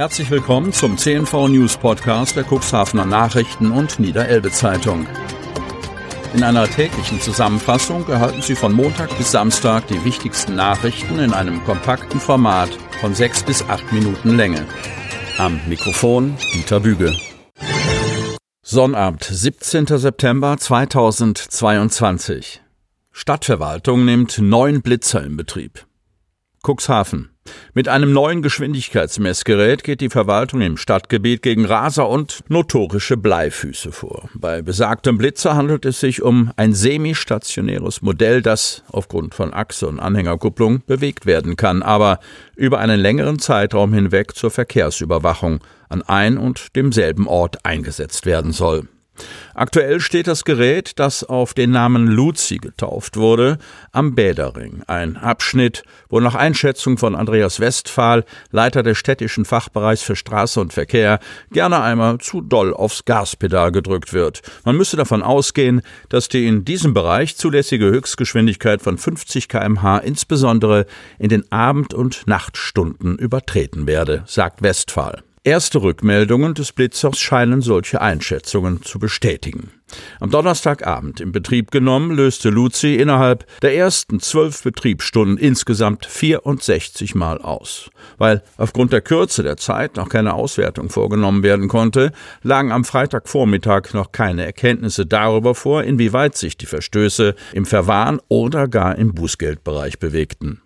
Herzlich willkommen zum CNV News Podcast der Cuxhavener Nachrichten und Niederelbe Zeitung. In einer täglichen Zusammenfassung erhalten Sie von Montag bis Samstag die wichtigsten Nachrichten in einem kompakten Format von sechs bis acht Minuten Länge. Am Mikrofon Dieter Büge. Sonnabend, 17. September 2022. Stadtverwaltung nimmt neun Blitzer in Betrieb. Cuxhaven. Mit einem neuen Geschwindigkeitsmessgerät geht die Verwaltung im Stadtgebiet gegen Raser und notorische Bleifüße vor. Bei besagtem Blitzer handelt es sich um ein semistationäres Modell, das aufgrund von Achse und Anhängerkupplung bewegt werden kann, aber über einen längeren Zeitraum hinweg zur Verkehrsüberwachung an ein und demselben Ort eingesetzt werden soll. Aktuell steht das Gerät, das auf den Namen Luzi getauft wurde, am Bäderring. Ein Abschnitt, wo nach Einschätzung von Andreas Westphal, Leiter des städtischen Fachbereichs für Straße und Verkehr, gerne einmal zu doll aufs Gaspedal gedrückt wird. Man müsse davon ausgehen, dass die in diesem Bereich zulässige Höchstgeschwindigkeit von 50 kmh insbesondere in den Abend- und Nachtstunden übertreten werde, sagt Westphal. Erste Rückmeldungen des Blitzers scheinen solche Einschätzungen zu bestätigen. Am Donnerstagabend in Betrieb genommen, löste Luzi innerhalb der ersten zwölf Betriebsstunden insgesamt 64 Mal aus. Weil aufgrund der Kürze der Zeit noch keine Auswertung vorgenommen werden konnte, lagen am Freitagvormittag noch keine Erkenntnisse darüber vor, inwieweit sich die Verstöße im Verwahren oder gar im Bußgeldbereich bewegten.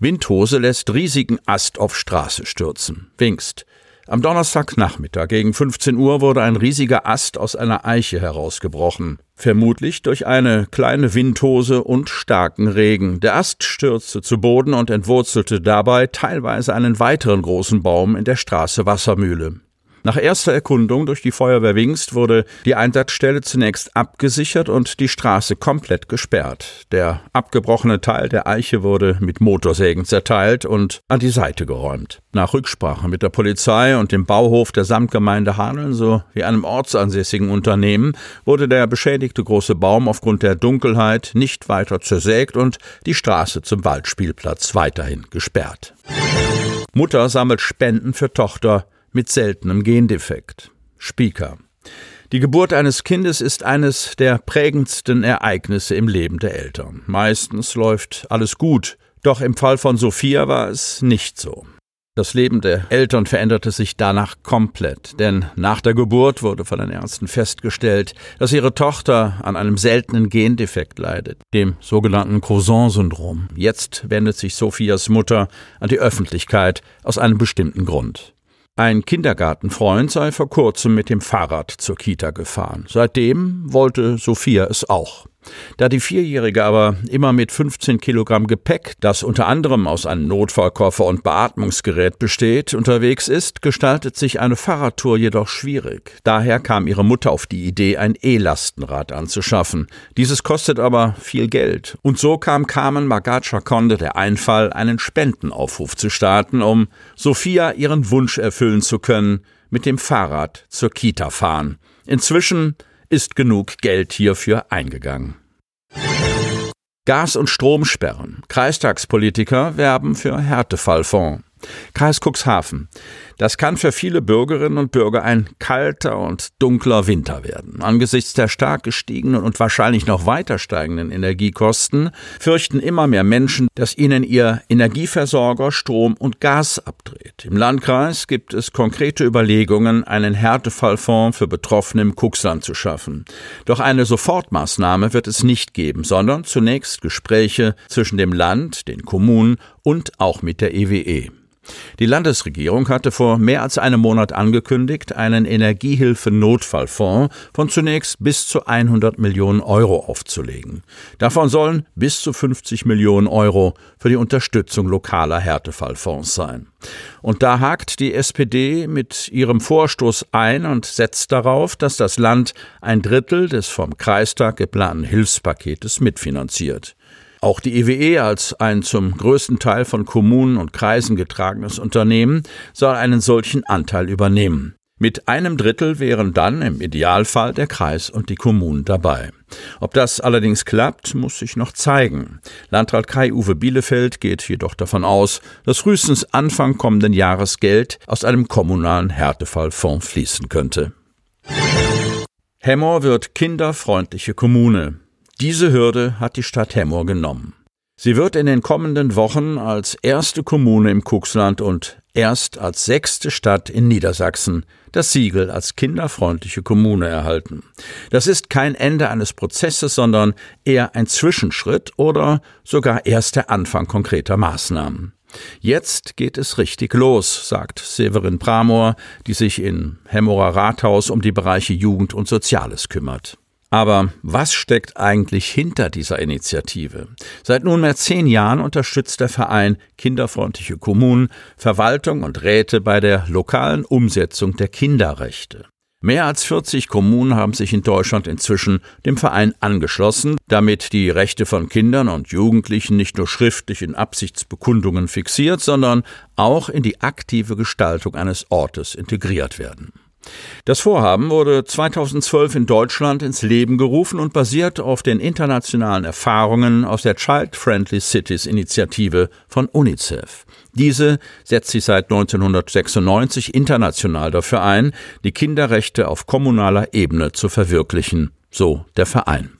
Windhose lässt riesigen Ast auf Straße stürzen. Wingst. Am Donnerstagnachmittag gegen 15 Uhr wurde ein riesiger Ast aus einer Eiche herausgebrochen. Vermutlich durch eine kleine Windhose und starken Regen. Der Ast stürzte zu Boden und entwurzelte dabei teilweise einen weiteren großen Baum in der Straße Wassermühle. Nach erster Erkundung durch die Feuerwehr Wingst wurde die Einsatzstelle zunächst abgesichert und die Straße komplett gesperrt. Der abgebrochene Teil der Eiche wurde mit Motorsägen zerteilt und an die Seite geräumt. Nach Rücksprache mit der Polizei und dem Bauhof der Samtgemeinde Hameln sowie einem ortsansässigen Unternehmen wurde der beschädigte große Baum aufgrund der Dunkelheit nicht weiter zersägt und die Straße zum Waldspielplatz weiterhin gesperrt. Mutter sammelt Spenden für Tochter mit seltenem Gendefekt. Spieker. Die Geburt eines Kindes ist eines der prägendsten Ereignisse im Leben der Eltern. Meistens läuft alles gut, doch im Fall von Sophia war es nicht so. Das Leben der Eltern veränderte sich danach komplett, denn nach der Geburt wurde von den Ärzten festgestellt, dass ihre Tochter an einem seltenen Gendefekt leidet, dem sogenannten Crouzon-Syndrom. Jetzt wendet sich Sophias Mutter an die Öffentlichkeit aus einem bestimmten Grund. Ein Kindergartenfreund sei vor kurzem mit dem Fahrrad zur Kita gefahren. Seitdem wollte Sophia es auch. Da die Vierjährige aber immer mit 15 Kilogramm Gepäck, das unter anderem aus einem Notfallkoffer und Beatmungsgerät besteht, unterwegs ist, gestaltet sich eine Fahrradtour jedoch schwierig. Daher kam ihre Mutter auf die Idee, ein E-Lastenrad anzuschaffen. Dieses kostet aber viel Geld. Und so kam Carmen Magacha Conde der Einfall, einen Spendenaufruf zu starten, um Sophia ihren Wunsch erfüllen zu können, mit dem Fahrrad zur Kita fahren. Inzwischen ist genug Geld hierfür eingegangen. Gas- und Stromsperren. Kreistagspolitiker werben für Härtefallfonds. Kreis Cuxhaven. Das kann für viele Bürgerinnen und Bürger ein kalter und dunkler Winter werden. Angesichts der stark gestiegenen und wahrscheinlich noch weiter steigenden Energiekosten fürchten immer mehr Menschen, dass ihnen ihr Energieversorger Strom und Gas abdreht. Im Landkreis gibt es konkrete Überlegungen, einen Härtefallfonds für Betroffene im Cuxland zu schaffen. Doch eine Sofortmaßnahme wird es nicht geben, sondern zunächst Gespräche zwischen dem Land, den Kommunen und auch mit der EWE. Die Landesregierung hatte vor mehr als einem Monat angekündigt, einen Energiehilfe-Notfallfonds von zunächst bis zu 100 Millionen Euro aufzulegen. Davon sollen bis zu 50 Millionen Euro für die Unterstützung lokaler Härtefallfonds sein. Und da hakt die SPD mit ihrem Vorstoß ein und setzt darauf, dass das Land ein Drittel des vom Kreistag geplanten Hilfspaketes mitfinanziert. Auch die EWE e als ein zum größten Teil von Kommunen und Kreisen getragenes Unternehmen soll einen solchen Anteil übernehmen. Mit einem Drittel wären dann im Idealfall der Kreis und die Kommunen dabei. Ob das allerdings klappt, muss sich noch zeigen. Landrat Kai-Uwe Bielefeld geht jedoch davon aus, dass frühestens Anfang kommenden Jahres Geld aus einem kommunalen Härtefallfonds fließen könnte. Hemmoor wird kinderfreundliche Kommune. Diese Hürde hat die Stadt Hemmoor genommen. Sie wird in den kommenden Wochen als erste Kommune im Kuxland und erst als sechste Stadt in Niedersachsen das Siegel als kinderfreundliche Kommune erhalten. Das ist kein Ende eines Prozesses, sondern eher ein Zwischenschritt oder sogar erst der Anfang konkreter Maßnahmen. Jetzt geht es richtig los, sagt Severin Pramor, die sich in Hemmerer Rathaus um die Bereiche Jugend und Soziales kümmert. Aber was steckt eigentlich hinter dieser Initiative? Seit nunmehr zehn Jahren unterstützt der Verein Kinderfreundliche Kommunen Verwaltung und Räte bei der lokalen Umsetzung der Kinderrechte. Mehr als 40 Kommunen haben sich in Deutschland inzwischen dem Verein angeschlossen, damit die Rechte von Kindern und Jugendlichen nicht nur schriftlich in Absichtsbekundungen fixiert, sondern auch in die aktive Gestaltung eines Ortes integriert werden. Das Vorhaben wurde 2012 in Deutschland ins Leben gerufen und basiert auf den internationalen Erfahrungen aus der Child Friendly Cities Initiative von UNICEF. Diese setzt sich seit 1996 international dafür ein, die Kinderrechte auf kommunaler Ebene zu verwirklichen, so der Verein.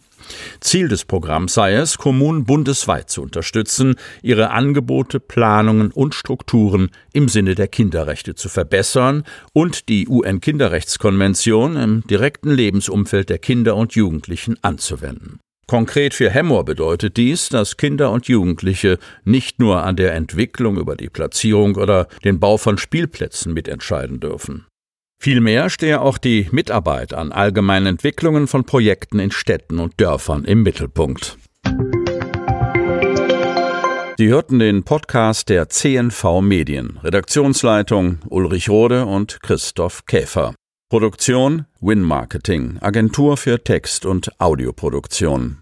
Ziel des Programms sei es, Kommunen bundesweit zu unterstützen, ihre Angebote, Planungen und Strukturen im Sinne der Kinderrechte zu verbessern und die UN-Kinderrechtskonvention im direkten Lebensumfeld der Kinder und Jugendlichen anzuwenden. Konkret für Hemmoor bedeutet dies, dass Kinder und Jugendliche nicht nur an der Entwicklung über die Platzierung oder den Bau von Spielplätzen mitentscheiden dürfen. Vielmehr stehe auch die Mitarbeit an allgemeinen Entwicklungen von Projekten in Städten und Dörfern im Mittelpunkt. Sie hörten den Podcast der CNV Medien. Redaktionsleitung Ulrich Rode und Christoph Käfer. Produktion Win Marketing, Agentur für Text- und Audioproduktion.